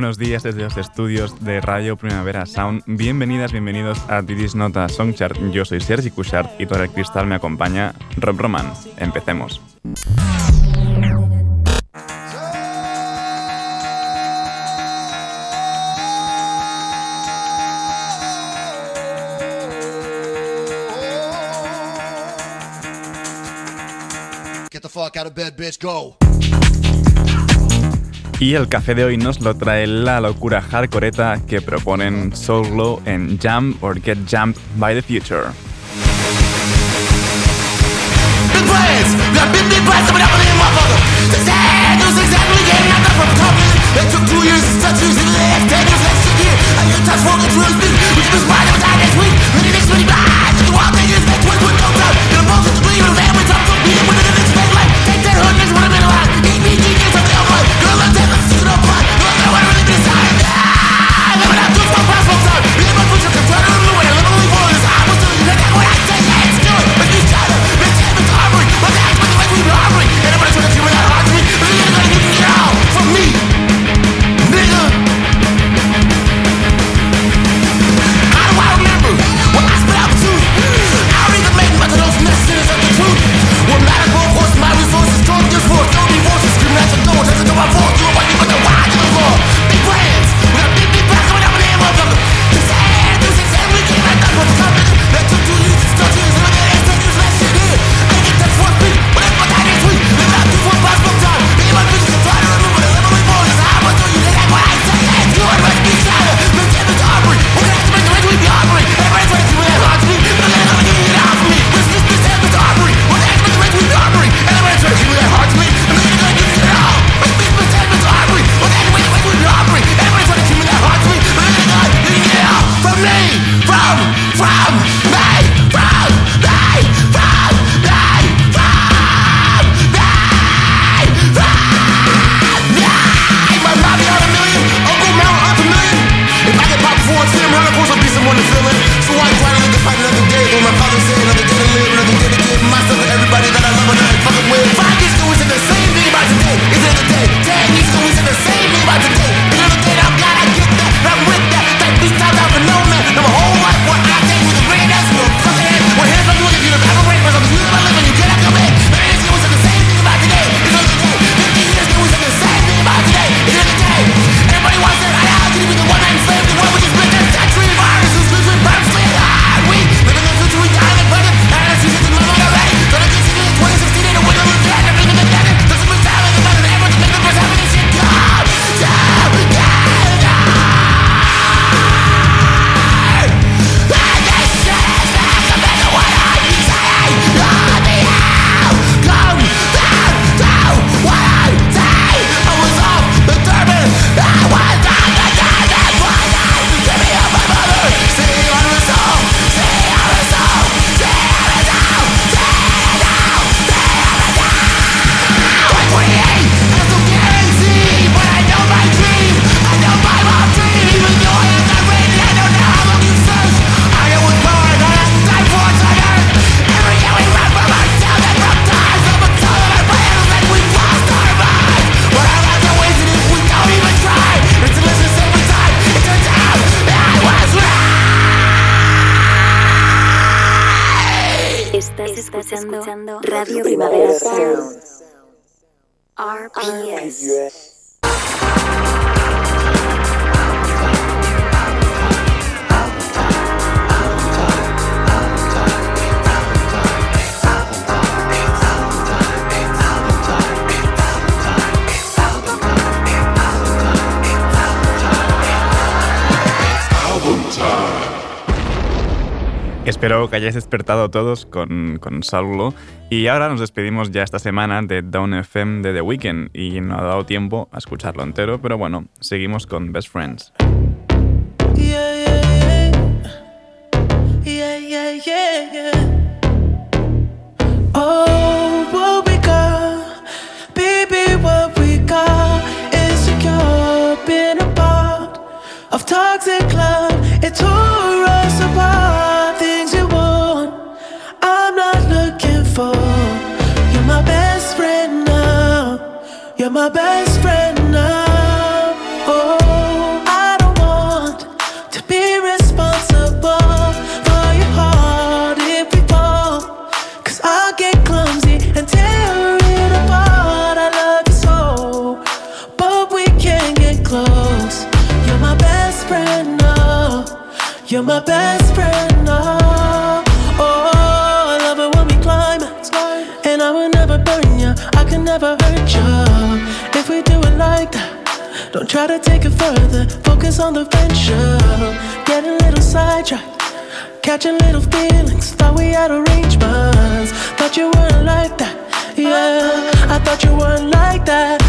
Buenos días desde los estudios de Radio Primavera Sound. Bienvenidas, bienvenidos a Didis Nota Songchart. Yo soy Sergi Cushart y por el cristal me acompaña Rob Roman. Empecemos. Get the fuck out of bed, bitch, go. Y el café de hoy nos lo trae la locura hardcoreta que proponen Solo en Jump or Get Jumped by the Future. Touch Yes. Espero que hayáis despertado todos con, con Saulo. Y ahora nos despedimos ya esta semana de Down FM de The Weeknd y no ha dado tiempo a escucharlo entero, pero bueno, seguimos con Best Friends. My best on the venture. Get a little sidetracked. Catching little feelings, thought we had arrangements. Thought you weren't like that, yeah. I thought you weren't like that.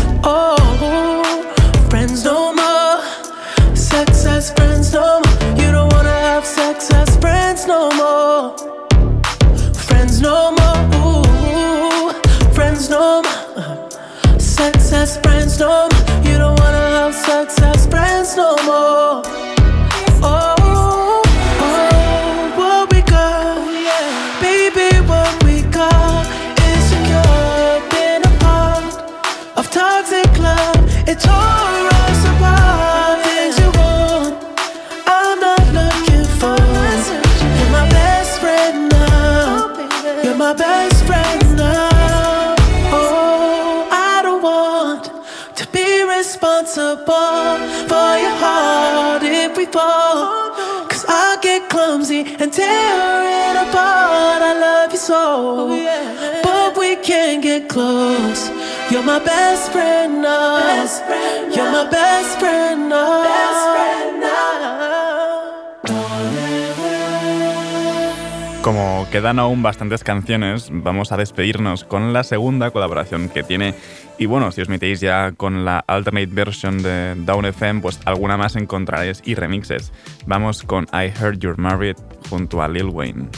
Clumsy and tear it apart. I love you so, but we can't get close. You're my best friend now. You're my best friend now. Como quedan aún bastantes canciones, vamos a despedirnos con la segunda colaboración que tiene. Y bueno, si os metéis ya con la alternate version de Down FM, pues alguna más encontraréis y remixes. Vamos con I Heard You're Married junto a Lil Wayne.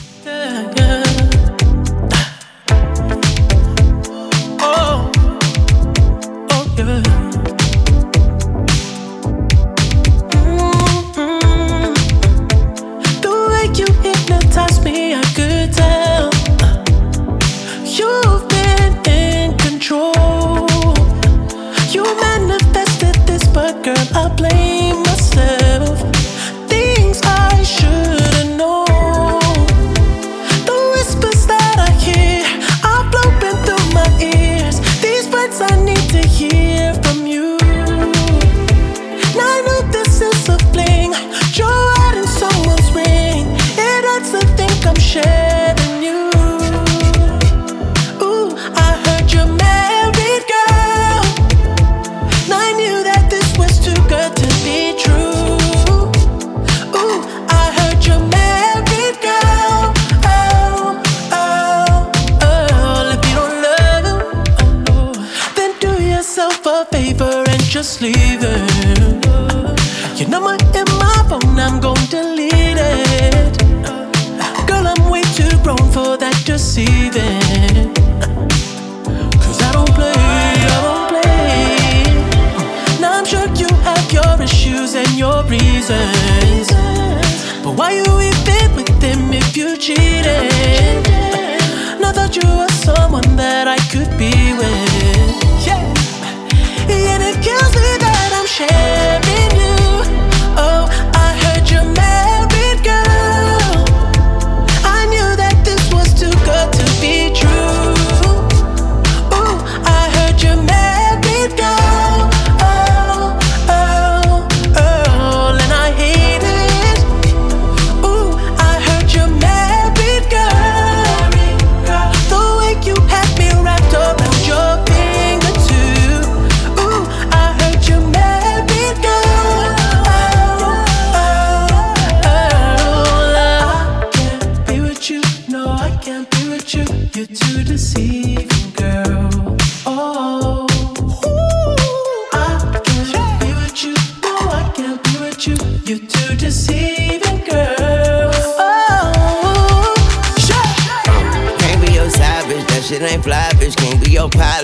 Girl, I blame myself. Things I should've known. The whispers that I hear are blowing through my ears. These words I need to hear from you. I know this is a fling. Ring. It hurts to think I'm just leave it. Your number in my phone, I'm gon' delete it. Girl, I'm way too grown for that deceiving. Cause I don't play, I don't play. Now I'm sure you have your issues and your reasons. But why you even with them if you cheated? Now thought you were someone that I could be with. That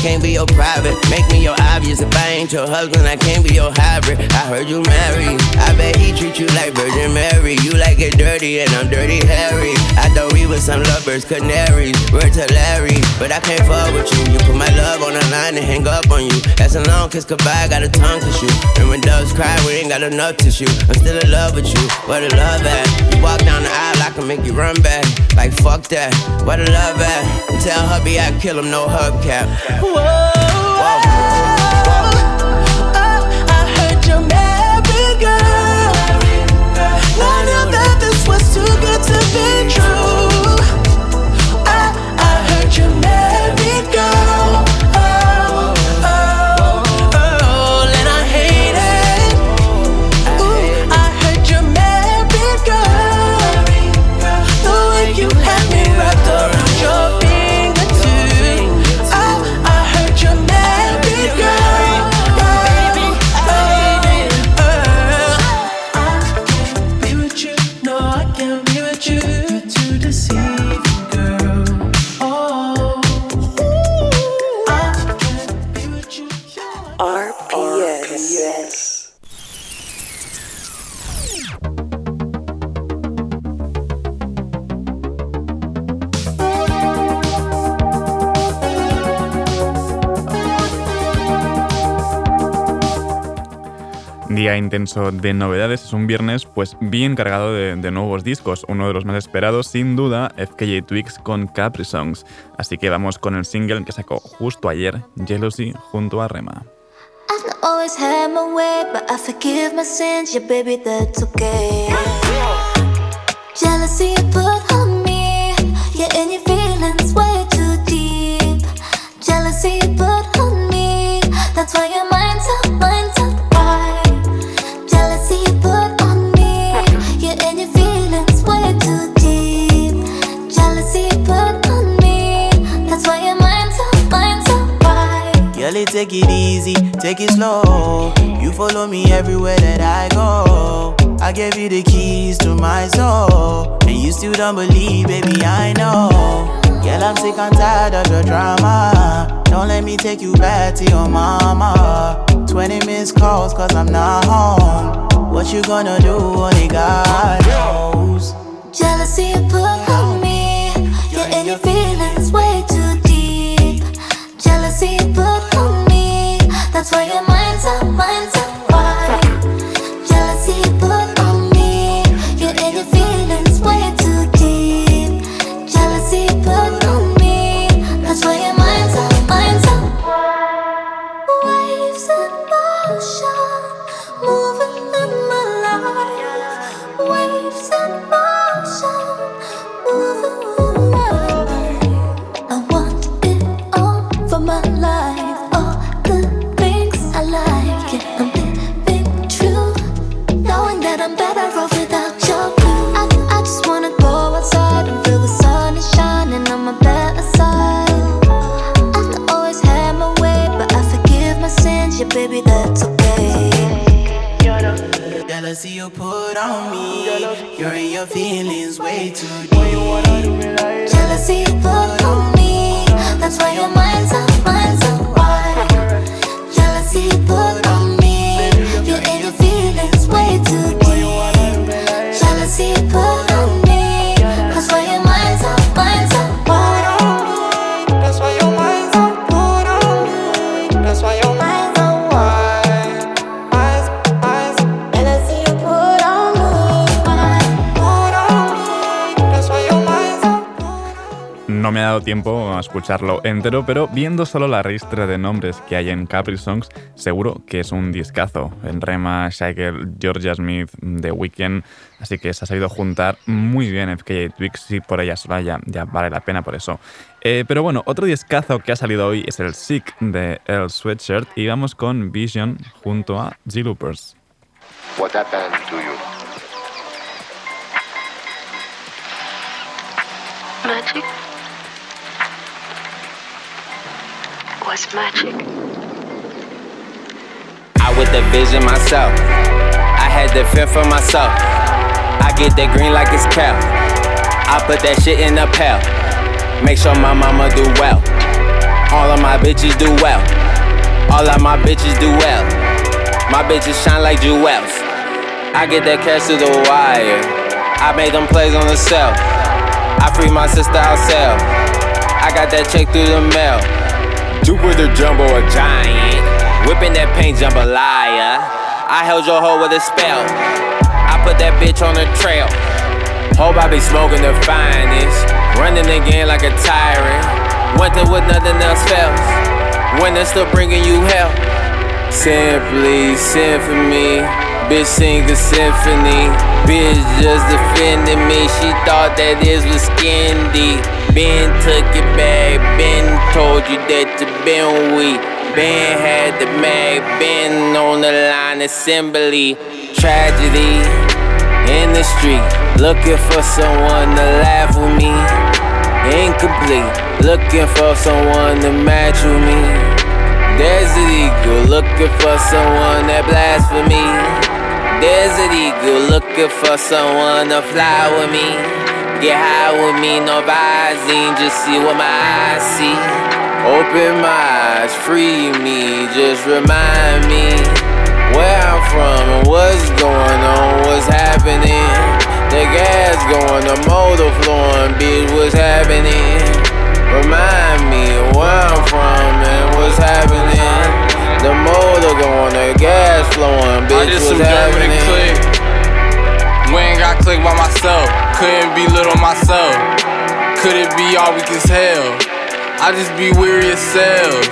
can't be your private. Make me your obvious. If I ain't your husband, I can't be your hybrid. I heard you married. I bet he treat you like Virgin Mary. You like it dirty, and I'm dirty Harry. I thought we was some lovers, canaries. Word to Larry, but I can't fuck with you. You put my love on the line and hang up on you. That's a long kiss goodbye, got a tongue to shoot. And when doves cry, we ain't got enough tissue. I'm still in love with you. Where the love at? You walk down the aisle, I can make you run back. Like fuck that. Where the love at? Tell hubby I kill him, no hubcap. Whoa. Intenso de novedades, es un viernes pues bien cargado de, nuevos discos, uno de los más esperados sin duda, FKJ Twigs con Capri Songs, así que vamos con el single que sacó justo ayer, Jealousy, junto a Rema. Take it easy, take it slow. You follow me everywhere that I go. I gave you the keys to my soul. And you still don't believe, baby, I know. Girl, I'm sick and tired of your drama. Don't let me take you back to your mama. 20 missed calls, cause I'm not home. What you gonna do? Only God knows. Jealousy you put on me, yeah, and your feelings way too deep. Jealousy you put me, that's why your mind's up, mind's up. You're in your feelings way too deep. Jealousy put on me, that's why your mind's up, dado tiempo a escucharlo entero, pero viendo solo la ristra de nombres que hay en Capri Songs, seguro que es un discazo. En Rema, Shaker, Georgia Smith, The Weeknd, así que se ha sabido juntar muy bien FKJ Twigs y por ella sola ya, ya vale la pena por eso. Eh, pero bueno, otro discazo que ha salido hoy es el Sick de El Sweatshirt y vamos con Vision junto a G-Loopers. What happened to you? magic? What's magic? I with the vision myself. I had to fend for myself. I get that green like it's cow. I put that shit in a pail. Make sure my mama do well. All of my bitches do well. All of my bitches do well. My bitches shine like jewels. I get that cash to the wire. I made them plays on the cell. I free my sister outside. I got that check through the mail. Jupiter Jumbo a giant. Whipping that paint jambalaya. I held your hoe with a spell. I put that bitch on the trail. Hope I be smoking the finest. Running again like a tyrant. Winter with nothing else fails. Winter still bringing you hell. Simply symphony. Bitch sing a symphony. Bitch just defending me. She thought that this was skindy. Ben took it back. Ben told you that you been weak. Ben had the mag. Ben on the line assembly. Tragedy in the street. Looking for someone to laugh with me. Incomplete. Looking for someone to match with me. Desert Eagle, looking for someone that blasphemy. Desert Eagle, looking for someone to fly with me. Get high with me, no visine, just see what my eyes see. Open my eyes, free me, just remind me where I'm from and what's going on, what's happening. The gas going, the motor flowing, bitch, what's happening? Remind me where I'm from and what's happening. The motor going, the gas flowing, I bitch, just what's observing happening? it click. Ain't got click by myself. Couldn't be little myself. Could it be all weak as hell? I just be weary as cells.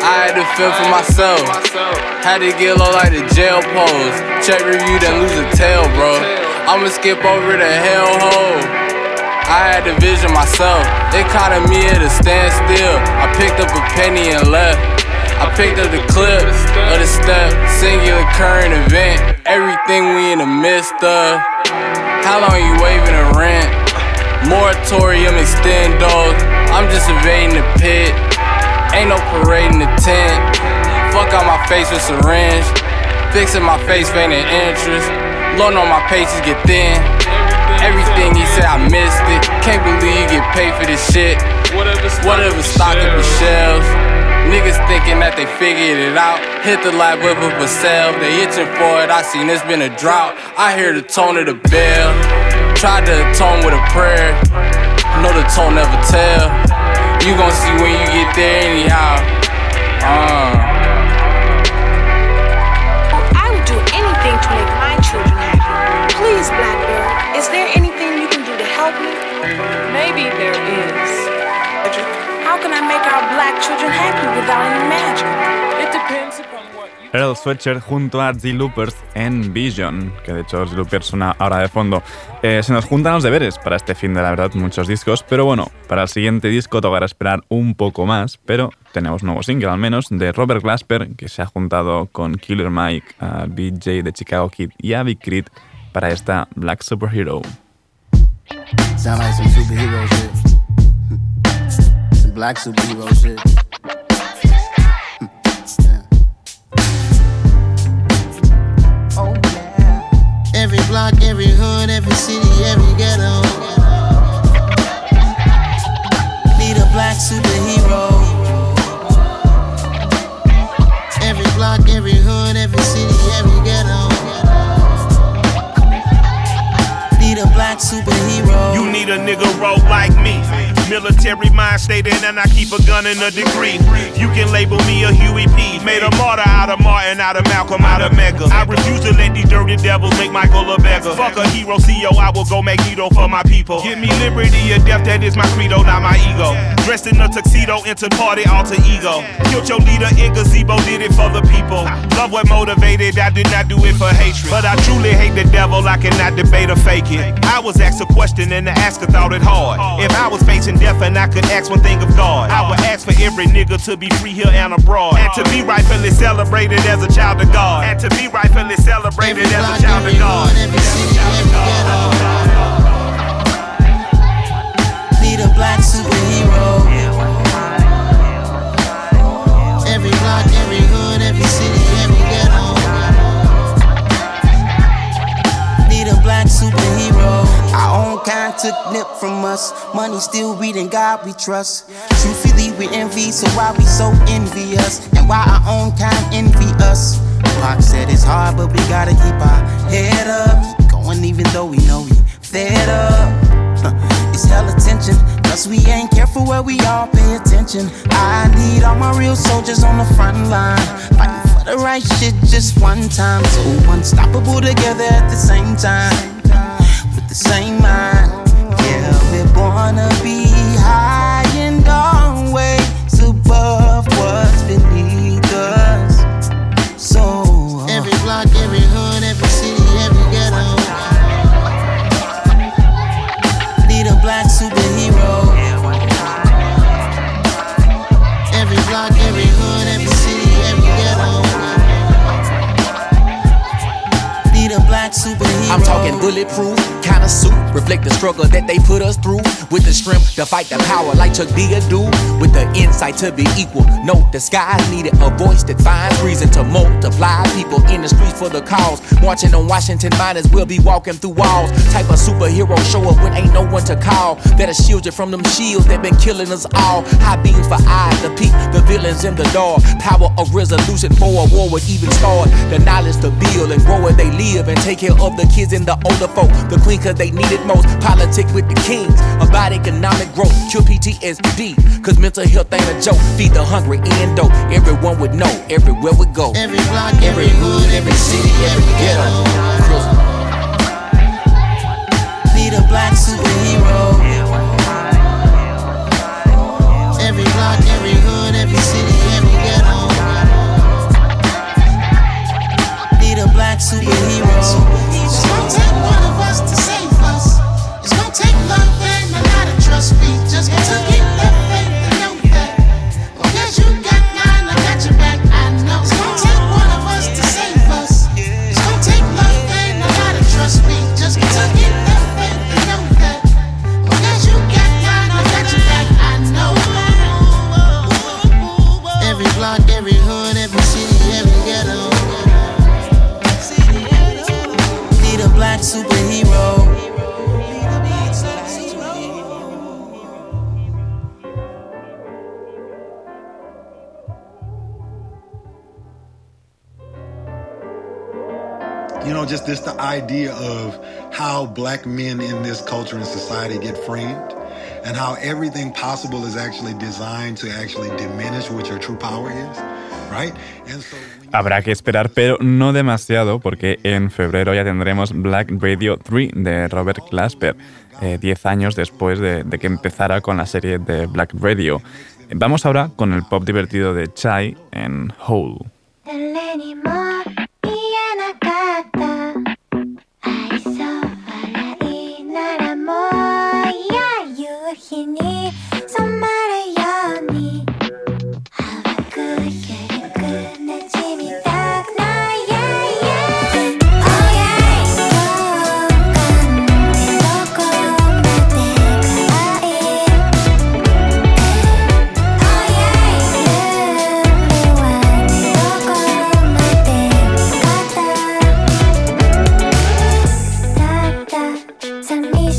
I had to fend for myself. Had to get low like the jail pose. Check review, then lose a tail, bro. I'ma skip over the hellhole. I had to vision myself. It caught me at a standstill. I picked up a penny and left. I picked up the clip of the step, singular current event. Everything we in the midst of. How long you waving a rent? Moratorium extendos. I'm just evading the pit. Ain't no parade in the tent. Fuck out my face with syringe. Fixing my face, feigning interest. Loan on my pages get thin. Everything he said, I missed it. Can't believe you get paid for this shit. Whatever stock up the shelves. Niggas thinking that they figured it out. Hit the light with a sale. They itching for it. I seen it's been a drought. I hear the tone of the bell. Tried to atone with a prayer. Know the tone never tell. You gon' see when you get there anyhow. Uh. I would do anything to make my children happy. Please, Blackbird, is there anything you can do to help me? Maybe there is. Earl Sweatshirt junto a The Loopers en Vision, que de hecho The Loopers suena ahora de fondo. Eh, se nos juntan los deberes para este fin de la verdad, muchos discos, pero bueno, para el siguiente disco tocará esperar un poco más, pero tenemos nuevo single al menos de Robert Glasper, que se ha juntado con Killer Mike, a BJ de Chicago Kid y a Big Crit para esta Black Superhero. Sound like some superhero shit. Black superhero shit. Hmm. Oh yeah. Every block, every hood, every city, every ghetto. Be the black superhero. Every block, every hood, every city, every ghetto. Be the black superhero. Need a nigga roll like me. Military mind state and I keep a gun and a degree. You can label me a Huey P. Made a martyr out of Martin, out of Malcolm, out of Medgar. I refuse to let these dirty devils make Michael a beggar. Fuck a hero CEO, I will go Magneto for my people. Give me liberty or death, that is my credo, not my ego. Dressed in a tuxedo, into party alter ego. Killed your leader in gazebo, did it for the people. Love what motivated, I did not do it for hatred. But I truly hate the devil, I cannot debate or fake it. I was asked a question and the asker thought it hard. If I was facing death and I could ask one thing of God, I would ask for every nigga to be free here and abroad. And to be rightfully celebrated as a child of God. And to be rightfully celebrated as a child of God. Be the black superhero. Kind took nip from us. Money still reading God we trust. Truthfully, we envy, so why we so envious? And why our own kind envy us? Pac said it's hard, but we gotta keep our head up. Keep going even though we know we fed up. Huh, It's hella tension, cause we ain't careful where we all pay attention. I need all my real soldiers on the front line. Fighting for the right shit just one time. So unstoppable together at the same time. With the same mind. Yeah, we're born to be high and always above what's beneath us. So uh, Every block, every hood, every city, every ghetto. need a black superhero. Every block, every hood, every city, every ghetto. Need a black superhero. I'm talking bulletproof, kind of suit, reflect the struggle that they put us through. With the strength to fight the power like Chuck D do. With the insight to be equal. No disguise needed, a voice that finds reason to multiply. People in the streets for the cause. Marching on Washington, miners will be walking through walls. Type of superhero show up when ain't no one to call. That'll shield you from them shields that been killing us all. High beams for eyes the peek the villains in the dark. Power of resolution for a war would even start. The knowledge to build and grow where they live and take care of the kids and the older folk. The queen cause they need it most. Politic with the kings. About economic growth. Cure PTSD. Cause mental health ain't a joke. Feed the hungry and dope. Everyone would know everywhere we go. Every block, every hood, every city, every ghetto. Need a black superhero. How black men in this culture and society get framed and how everything possible is actually designed to actually diminish what your true power is, right? And so Habrá que esperar, pero no demasiado, porque en febrero ya tendremos Black Radio 3 de Robert Glasper, 10 años después de, de que empezara con la serie de Black Radio. Vamos ahora con el pop divertido de Chai en Hole. send me.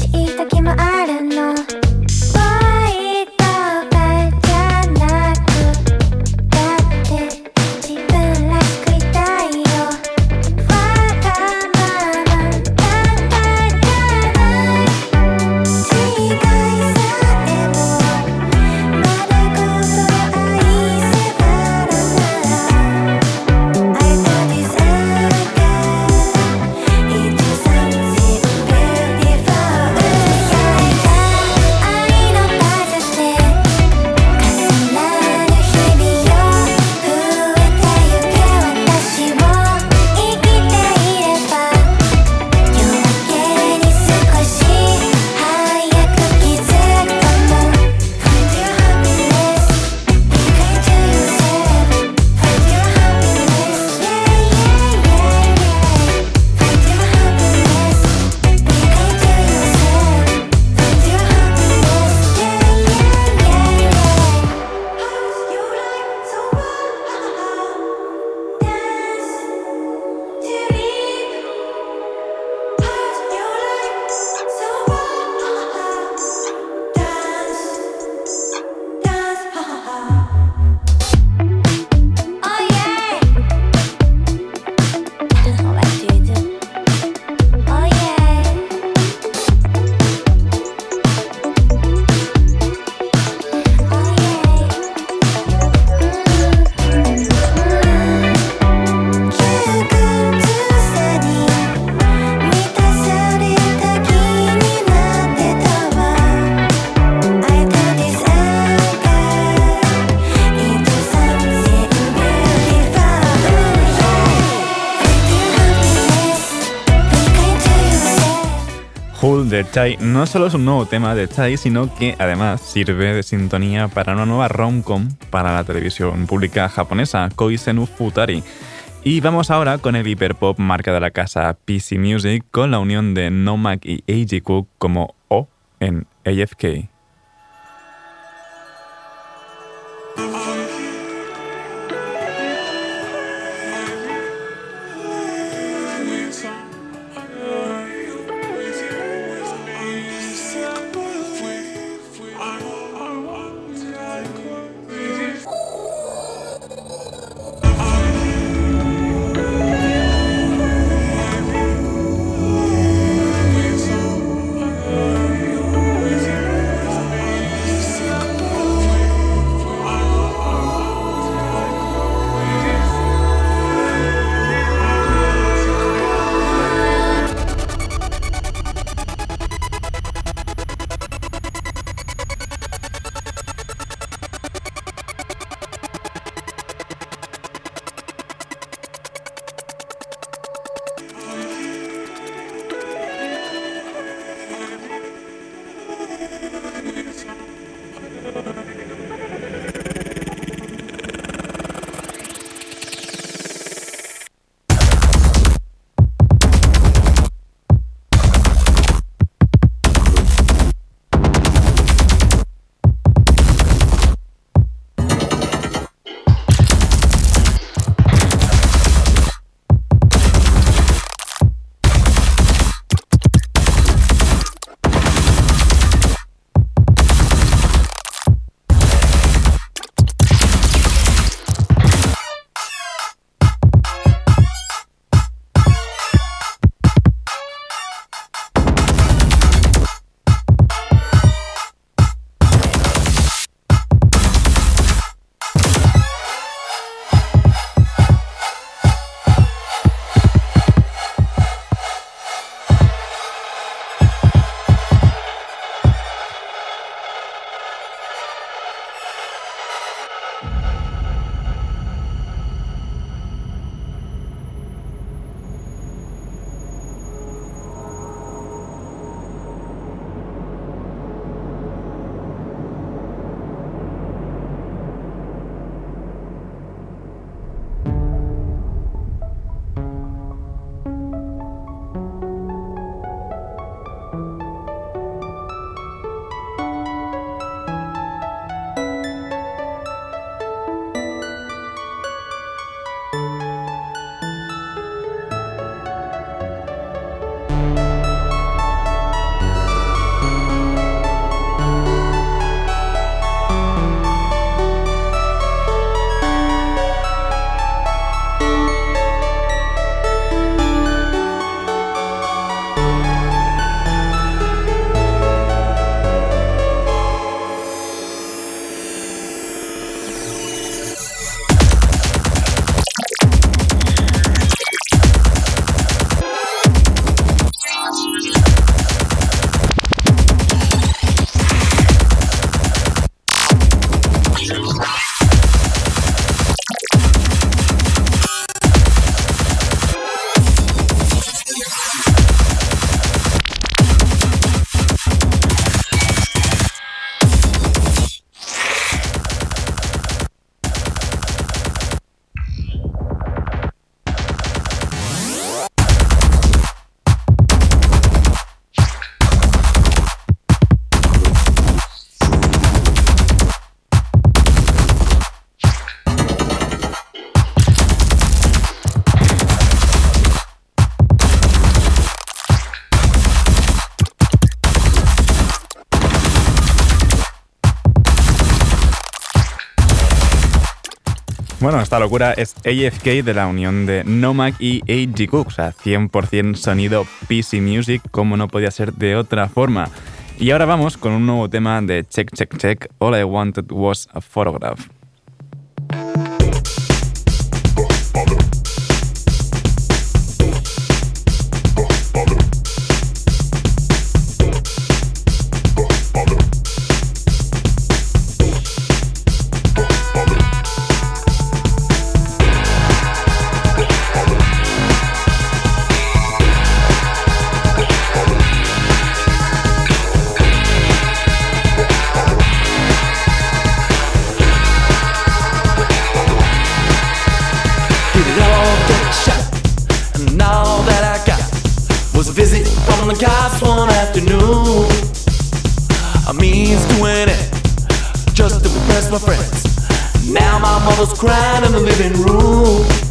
De Chai no solo es un nuevo tema de Chai, sino que además sirve de sintonía para una nueva rom-com para la televisión pública japonesa, Koisenu Futari. Y vamos ahora con el hiperpop marca de la casa PC Music con la unión de Nomak y Eiji Cook como O en AFK. Gracias. Bueno, esta locura es AFK de la unión de Nomad y AG Cook, o sea, 100% sonido PC Music, como no podía ser de otra forma. Y ahora vamos con un nuevo tema de Check Check Check, All I Wanted Was a Photograph. us crying in the living room.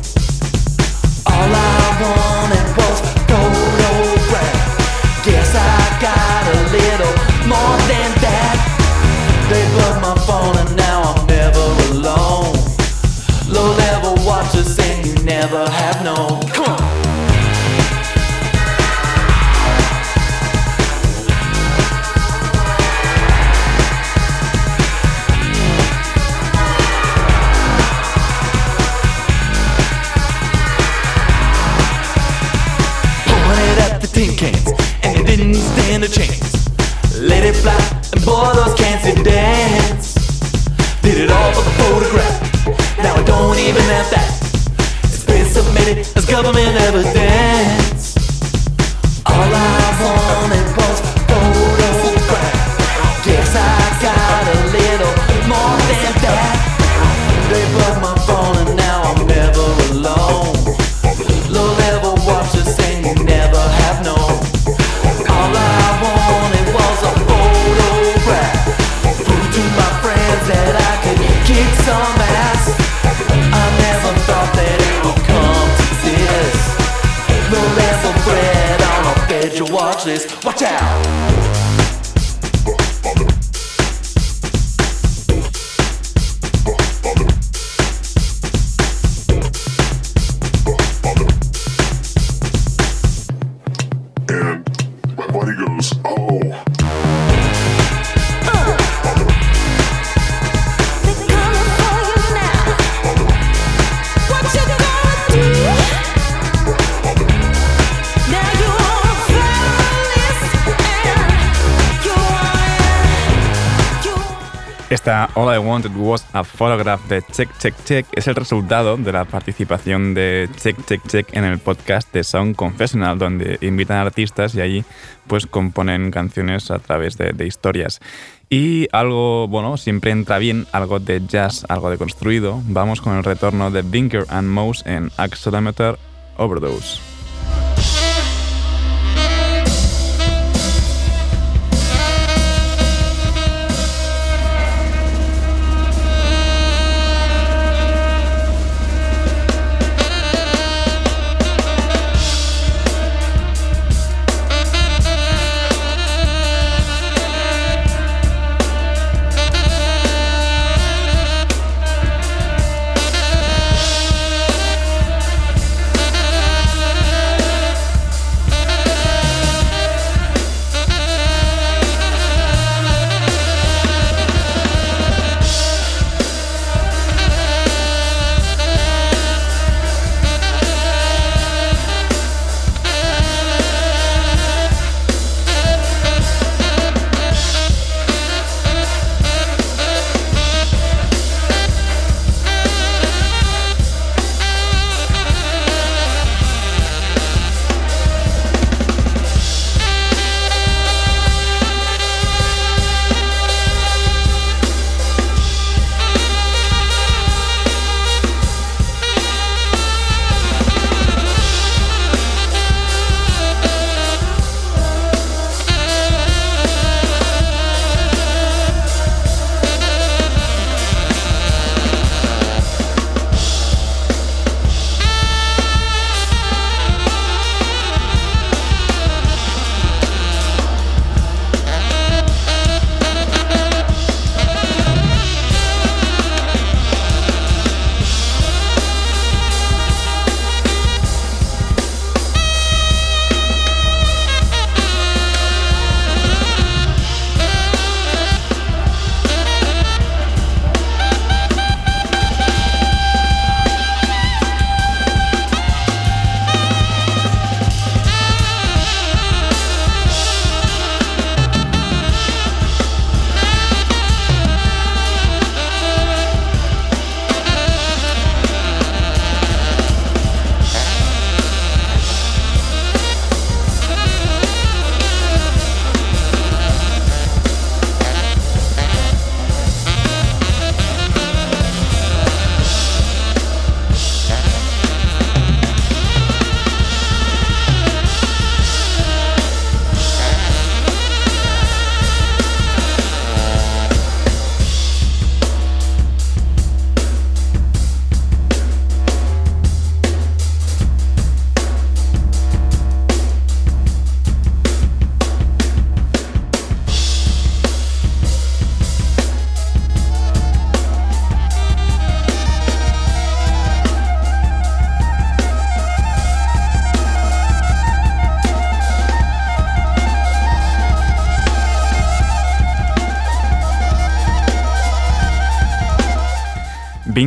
Esta All I Wanted Was a Photograph de Check Check Check es el resultado de la participación de Check Check Check en el podcast de Sound Confessional, donde invitan artistas y allí pues componen canciones a través de, historias. Y algo, bueno, siempre entra bien, algo de jazz, algo de construido. Vamos con el retorno de Binker and Mouse en Axolometer Overdose.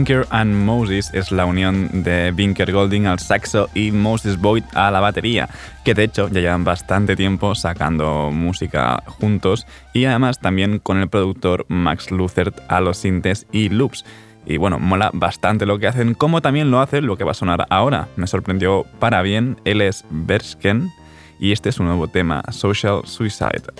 Binker and Moses es la unión de Binker Golding al saxo y Moses Boyd a la batería, que de hecho ya llevan bastante tiempo sacando música juntos y además también con el productor Max Luthert a los sintes y loops. Y bueno, mola bastante lo que hacen, como también lo hace lo que va a sonar ahora. Me sorprendió para bien, él es Bersken y este es su nuevo tema, Social Suicide.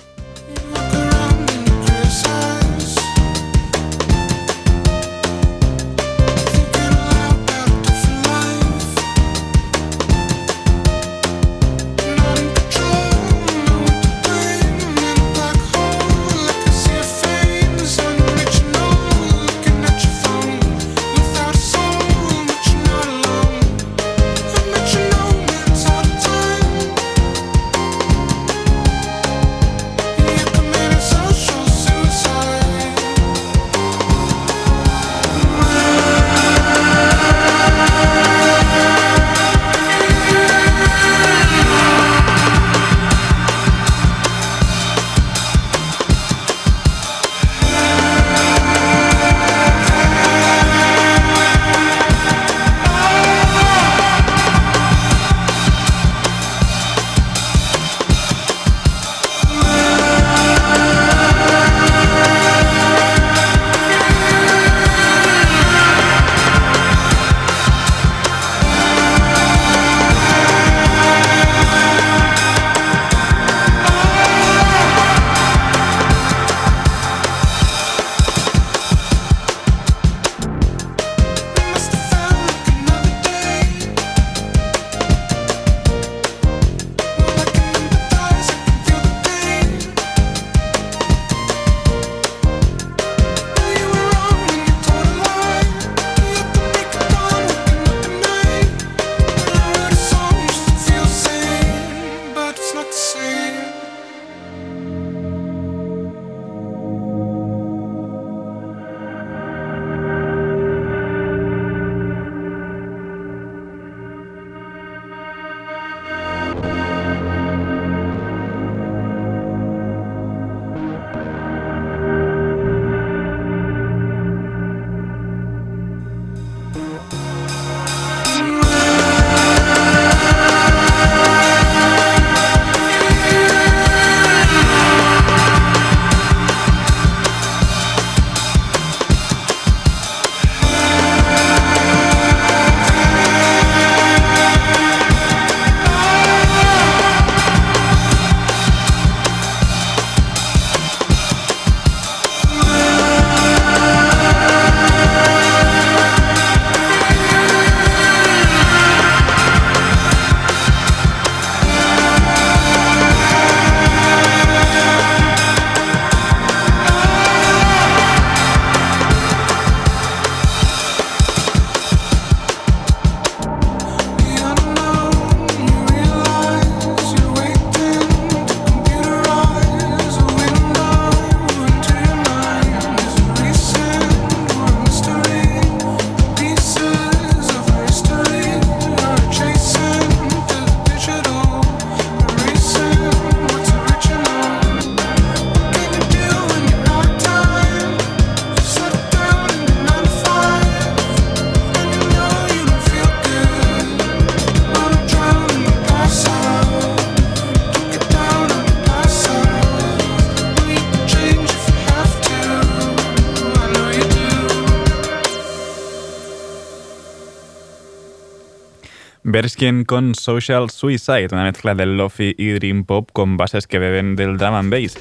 Berskin con Social Suicide, una mezcla de lofi y dream pop con bases que beben del drum and bass.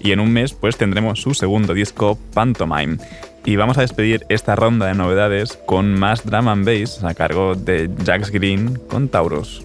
Y en un mes pues tendremos su segundo disco, Pantomime. Y vamos a despedir esta ronda de novedades con más drum and bass a cargo de Jax Green con Taurus.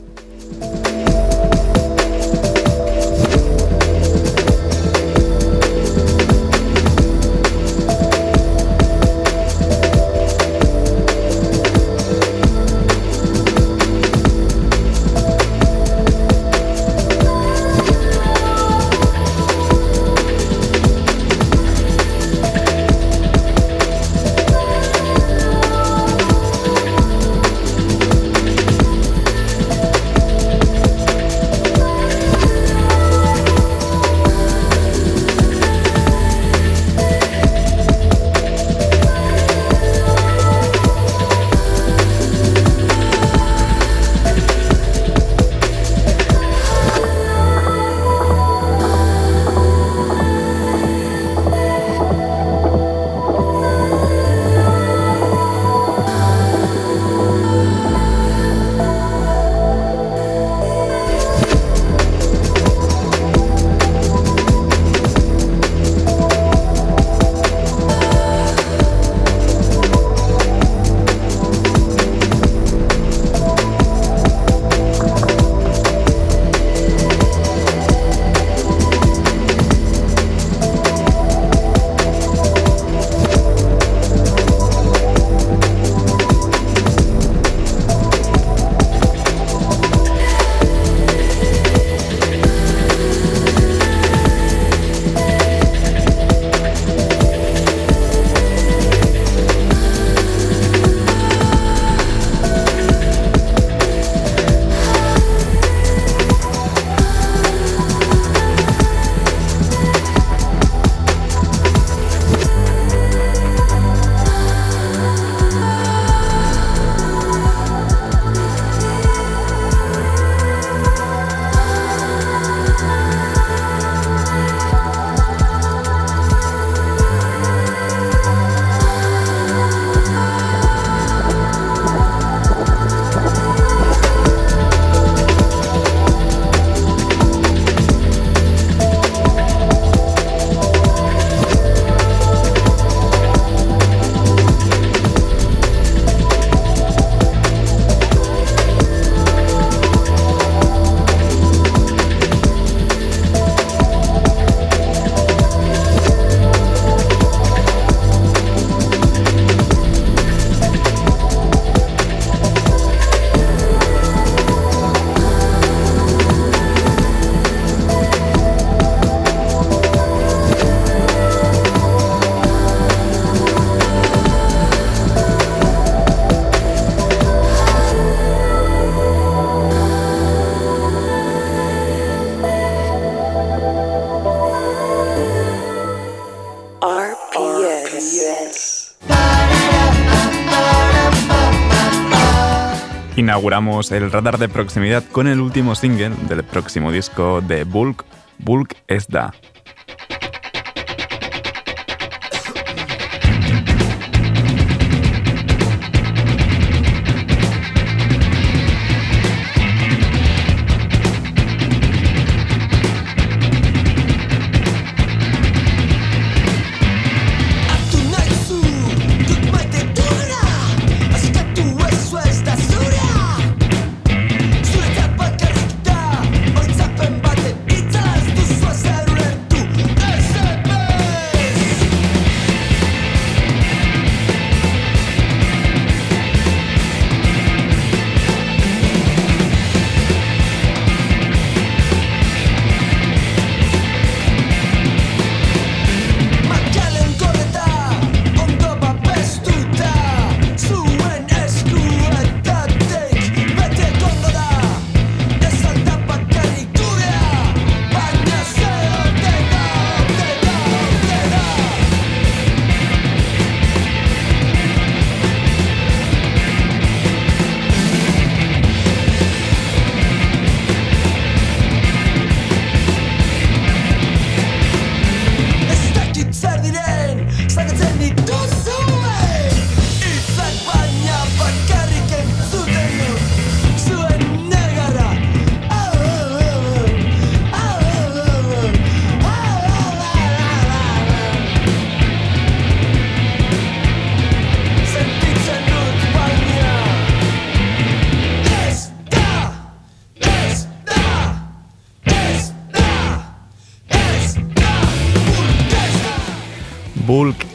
Inauguramos el radar de proximidad con el último single del próximo disco de Bulk, Bulk es da.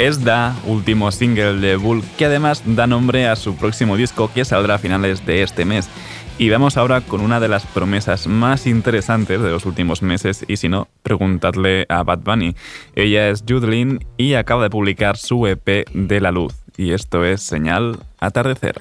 Es Da, último single de Bulk, que además da nombre a su próximo disco que saldrá a finales de este mes. Y vamos ahora con una de las promesas más interesantes de los últimos meses, y si no, preguntadle a Bad Bunny. Ella es Judelin y acaba de publicar su EP de la luz, y esto es Señal Atardecer.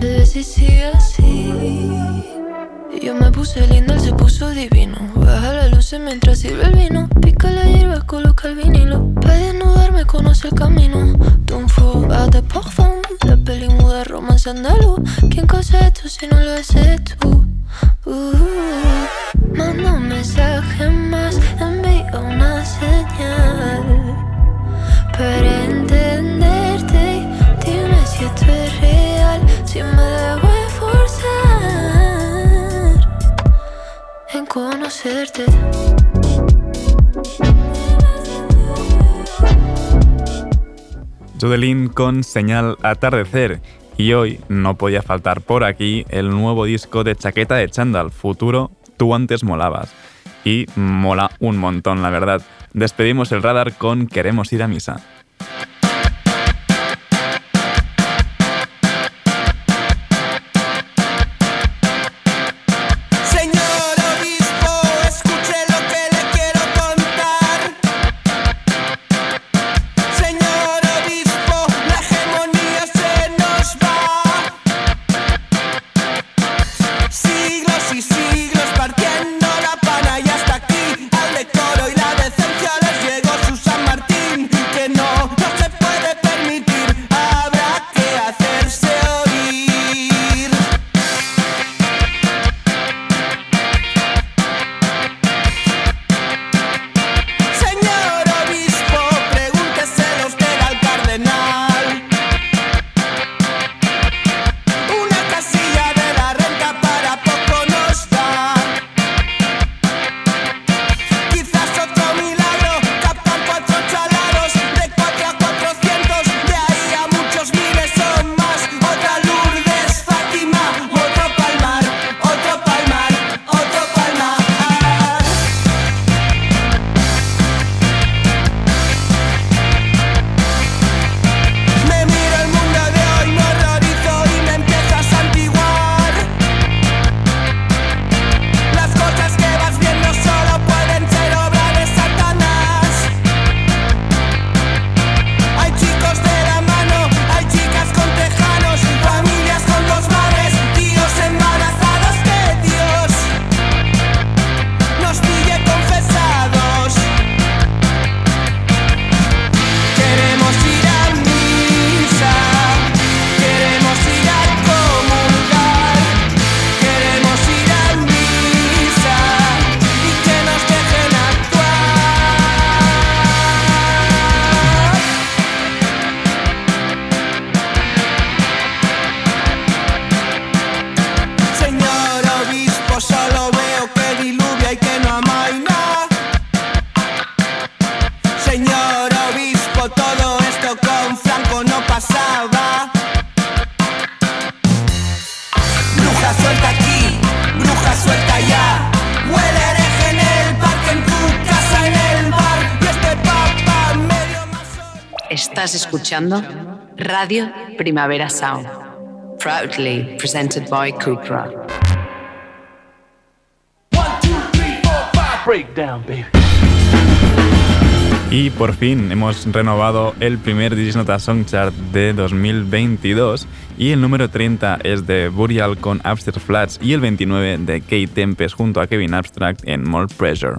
Si sigue así. Yo me puse linda, él se puso divino. Baja la luz mientras sirve el vino. Pica la hierba, coloca el vinilo. Para desnudarme, conoce el camino. D'un faux pas de parfum. La peli muda, romance andaluz. ¿Quién cosa esto si no lo haces tú? Uh, manda un mensaje más, envía una señal. Para esforzar en conocerte. Con Señal Atardecer. Y hoy no podía faltar por aquí el nuevo disco de Chaqueta de Chandal, Futuro, Tú antes molabas. Y mola un montón, la verdad. Despedimos el radar con Queremos ir a misa. Escuchando Radio Primavera Sound, proudly presented by Cupra. Breakdown, baby. Y por fin hemos renovado el primer Disnota Song Chart de 2022 y el número 30 es de Burial con Upstairs Flats y el 29 de Kate Tempest junto a Kevin Abstract en More Pressure.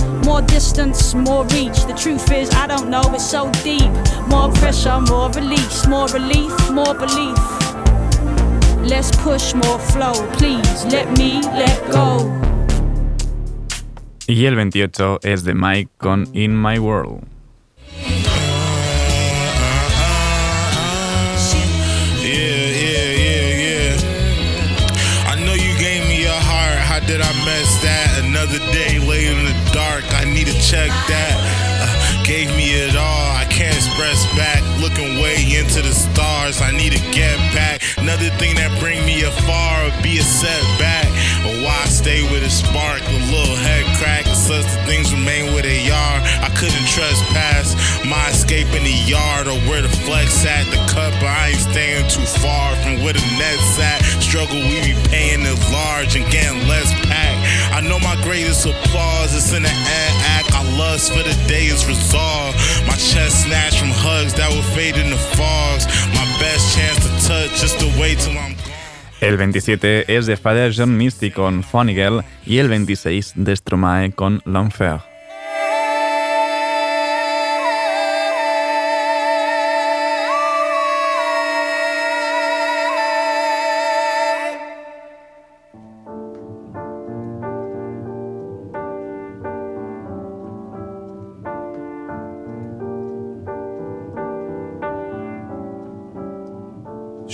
More distance, more reach. The truth is, I don't know, it's so deep. More pressure, more release, more relief, more belief. Let's push more flow, please. Let me let go. Y el 28 es de Mike con In My World. Yeah, yeah, yeah, yeah. I know you gave me your heart. How did I mess that? Another day lay I need to check that. Uh, gave me it all. I can't express back. Looking way into the stars. I need to get back. Another thing that bring me afar would be a setback. But why stay with a spark? A little head crack. Such the things remain where they are. I couldn't trespass. My escape in the yard or where the flex at. The cut, but I ain't staying too far from where the net's at. Struggle, we be paying it large and getting less pack. I know my greatest applause is in the end act. I lust for the day is resolved. My chest snatched from hugs that will fade in the fogs. My best chance to touch, just to wait till I'm El 27 es de Father John Misty con Funny Girl y el 26 de Stromae con L'Enfer.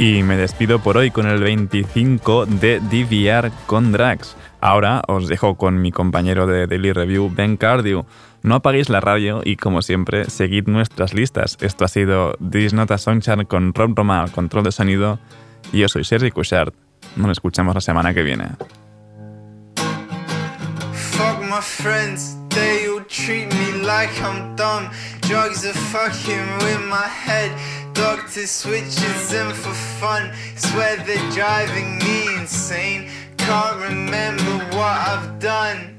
Y me despido por hoy con el 25 de DVR con Drax. Ahora os dejo con mi compañero de Daily Review, Ben Cardew. No apaguéis la radio y, como siempre, seguid nuestras listas. Esto ha sido This Nota Songchart con Rob Roma al control de sonido. Yo soy Sergi Cushart. Nos escuchamos la semana que viene. Doctor switches them for fun. Swear they're driving me insane. Can't remember what I've done.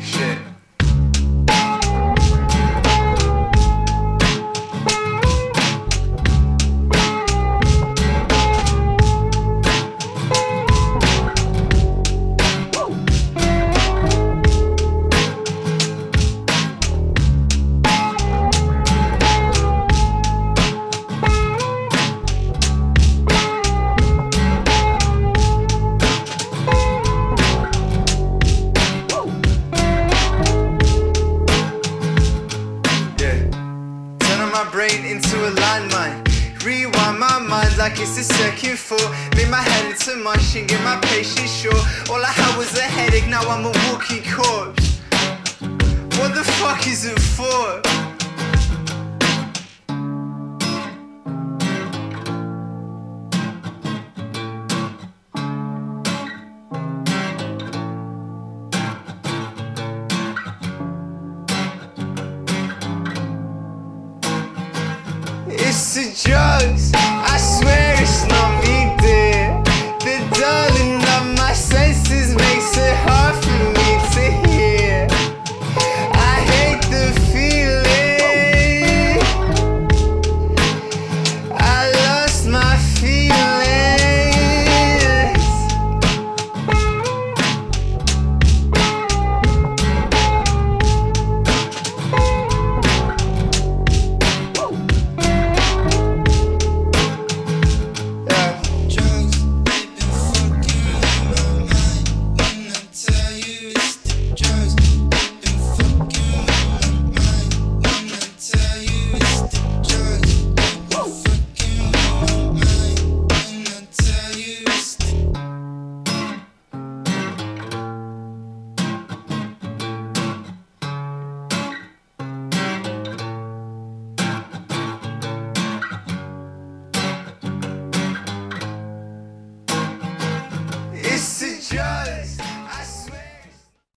Shit. Mush and get my patience short. All I had was a headache, now I'm a walking corpse. What the fuck is it for?